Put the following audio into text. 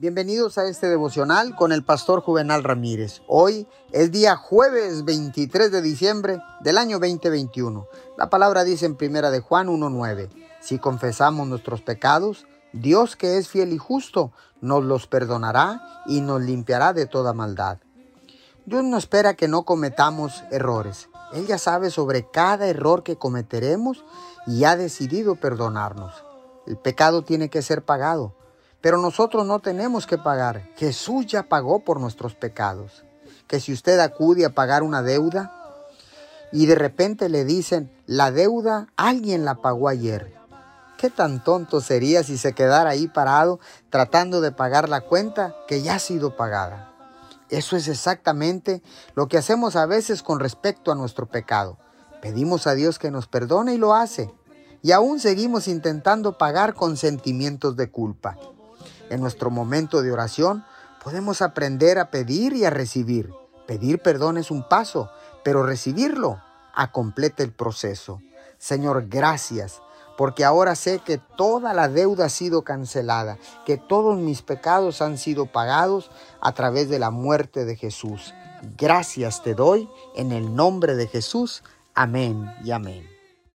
Bienvenidos a este devocional con el pastor Juvenal Ramírez. Hoy es día jueves 23 de diciembre del año 2021. La palabra dice en primera de Juan 1:9, si confesamos nuestros pecados, Dios que es fiel y justo nos los perdonará y nos limpiará de toda maldad. Dios no espera que no cometamos errores. Él ya sabe sobre cada error que cometeremos y ha decidido perdonarnos. El pecado tiene que ser pagado pero nosotros no tenemos que pagar. Jesús ya pagó por nuestros pecados. Que si usted acude a pagar una deuda y de repente le dicen, la deuda alguien la pagó ayer. ¿Qué tan tonto sería si se quedara ahí parado tratando de pagar la cuenta que ya ha sido pagada? Eso es exactamente lo que hacemos a veces con respecto a nuestro pecado. Pedimos a Dios que nos perdone y lo hace. Y aún seguimos intentando pagar con sentimientos de culpa. En nuestro momento de oración podemos aprender a pedir y a recibir. Pedir perdón es un paso, pero recibirlo completa el proceso. Señor, gracias, porque ahora sé que toda la deuda ha sido cancelada, que todos mis pecados han sido pagados a través de la muerte de Jesús. Gracias te doy en el nombre de Jesús. Amén y amén.